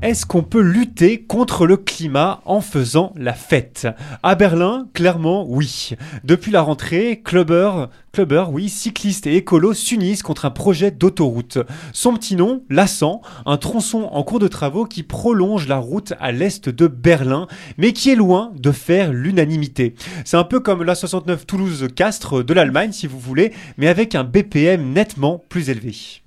Est-ce qu'on peut lutter contre le climat en faisant la fête? À Berlin, clairement, oui. Depuis la rentrée, clubbers, oui, cyclistes et écolos s'unissent contre un projet d'autoroute. Son petit nom, l'Assan, un tronçon en cours de travaux qui prolonge la route à l'est de Berlin, mais qui est loin de faire l'unanimité. C'est un peu comme la 69 Toulouse-Castres de l'Allemagne, si vous voulez, mais avec un BPM nettement plus élevé.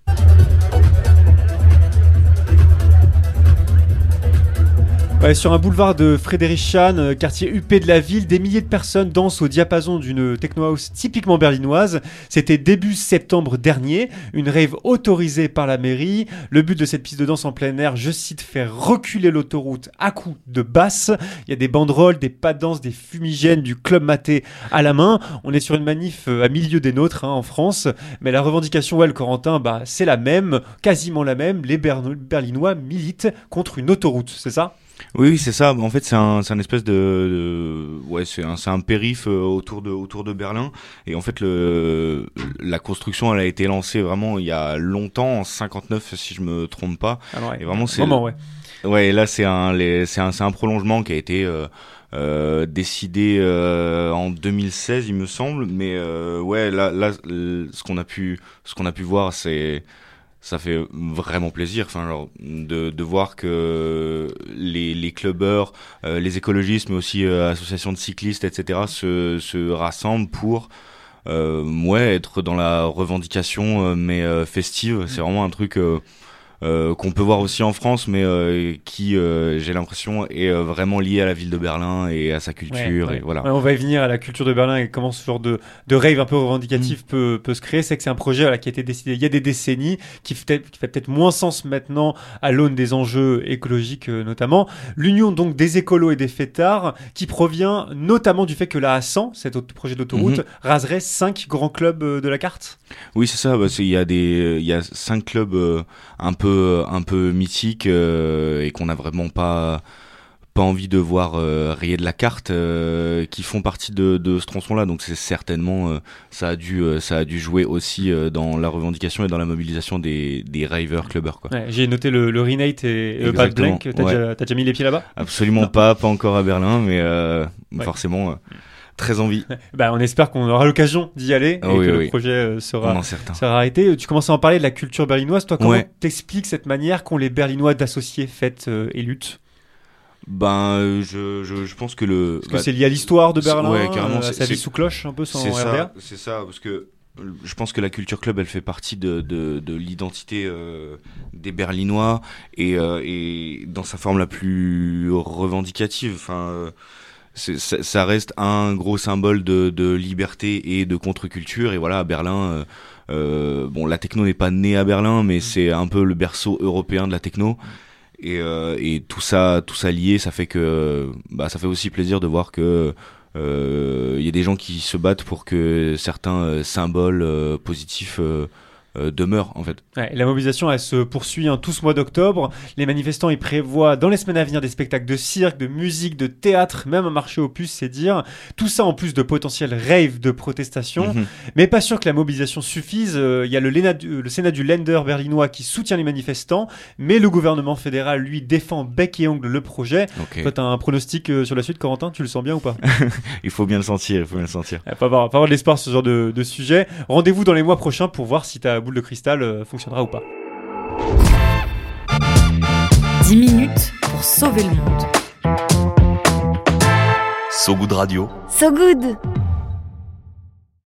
Ouais, sur un boulevard de Friedrichshain, euh, quartier huppé de la ville, des milliers de personnes dansent au diapason d'une techno house typiquement berlinoise. C'était début septembre dernier, une rave autorisée par la mairie. Le but de cette piste de danse en plein air, je cite, faire reculer l'autoroute à coups de basse. Il y a des banderoles, des pas de danse, des fumigènes, du club maté à la main. On est sur une manif euh, à milieu des nôtres hein, en France, mais la revendication, ouais, Corentin, bah, c'est la même, quasiment la même. Les Ber- Berlinois militent contre une autoroute, c'est ça? Oui, c'est ça. En fait, c'est un, c'est un espèce de, de- ouais, c'est un, c'est un périph euh, autour de, autour de Berlin. Et en fait, le, la construction, elle a été lancée vraiment il y a longtemps, en 59, si je me trompe pas. Alors, ouais, Et vraiment, c'est Vraiment, ouais. Ouais, et là c'est un, les- c'est un, c'est un prolongement qui a été euh, euh, décidé euh, en 2016, il me semble. Mais euh, ouais, là, là, ce qu'on a pu, ce qu'on a pu voir, c'est ça fait vraiment plaisir, enfin, genre, de, de voir que les, les clubbers, euh, les écologistes, mais aussi euh, associations de cyclistes, etc., se, se rassemblent pour euh, ouais, être dans la revendication, euh, mais euh, festive. C'est vraiment un truc euh, qu'on peut voir aussi en France, mais euh, qui, euh, j'ai l'impression, est euh, vraiment lié à la ville de Berlin et à sa culture. Ouais, ouais. Et voilà. Ouais, on va y venir à la culture de Berlin et comment ce genre de, de rave un peu Mm. revendicatif peut, peut se créer. C'est que c'est un projet voilà, qui a été décidé il y a des décennies, qui fait, qui fait peut-être moins sens maintenant à l'aune des enjeux écologiques euh, notamment. L'union donc des écolos et des fêtards qui provient notamment du fait que la A100, cet autre projet d'autoroute, Mhm. raserait cinq grands clubs euh, de la carte? Oui, c'est ça. bah, Il y a des, il y a cinq clubs euh, un peu, un peu mythiques euh, et qu'on n'a vraiment pas, pas envie de voir euh, rayer de la carte, euh, qui font partie de, de ce tronçon-là. Donc c'est certainement, euh, ça a dû, ça a dû jouer aussi dans la revendication et dans la mobilisation des, des ravers clubbers, quoi. Ouais, J'ai noté le, le Renate et Exactement, Blank. T'as déjà, mis les pieds là-bas? Absolument pas, pas encore à Berlin, mais Ouais. forcément euh, très envie. bah, On espère qu'on aura l'occasion d'y aller et Ah oui, que le projet euh, sera, arrêté. Tu commences à en parler de la culture berlinoise. Toi, comment Ouais. t'expliques cette manière qu'ont les Berlinois d'associer fête euh, et lutte Ben, euh, je, je, je pense que le. Parce que bah, c'est lié à l'histoire de Berlin, ouais, carrément, sa vie sous cloche, un peu sans C'est RDA. ça, c'est ça, parce que je pense que la culture club, elle fait partie de, de, de l'identité euh, des Berlinois et, euh, et dans sa forme la plus revendicative. Enfin, ça, ça reste un gros symbole de, de liberté et de contre-culture. Et voilà, à Berlin, euh, euh, bon, la techno n'est pas née à Berlin, mais c'est un peu le berceau européen de la techno. Et, euh, et tout ça, tout ça lié, ça fait que, bah, ça fait aussi plaisir de voir que euh, il y a des gens qui se battent pour que certains euh, symboles euh, positifs euh, euh, demeurent en fait. Ouais, la mobilisation, elle se poursuit hein, tout ce mois d'octobre. Les manifestants, ils prévoient dans les semaines à venir des spectacles de cirque, de musique, de théâtre, même un marché aux puces, c'est dire. Tout ça en plus de potentiels raves de protestation. Mhm. Mais pas sûr que la mobilisation suffise. Euh, Il y a le, Léna- le Sénat du Länder berlinois qui soutient les manifestants, mais le gouvernement fédéral, lui, défend bec et ongle le projet. Ok. Toi, t'as un pronostic euh, sur la suite, Corentin? Tu le sens bien ou pas? Il faut bien le sentir, il faut bien le sentir. Euh, Pas avoir, pas avoir de l'espoir sur ce genre de, de sujet. Rendez-vous dans les mois prochains pour voir si ta boule de cristal euh, fonctionnera ou pas. 10 minutes pour sauver le monde. So Good Radio. So good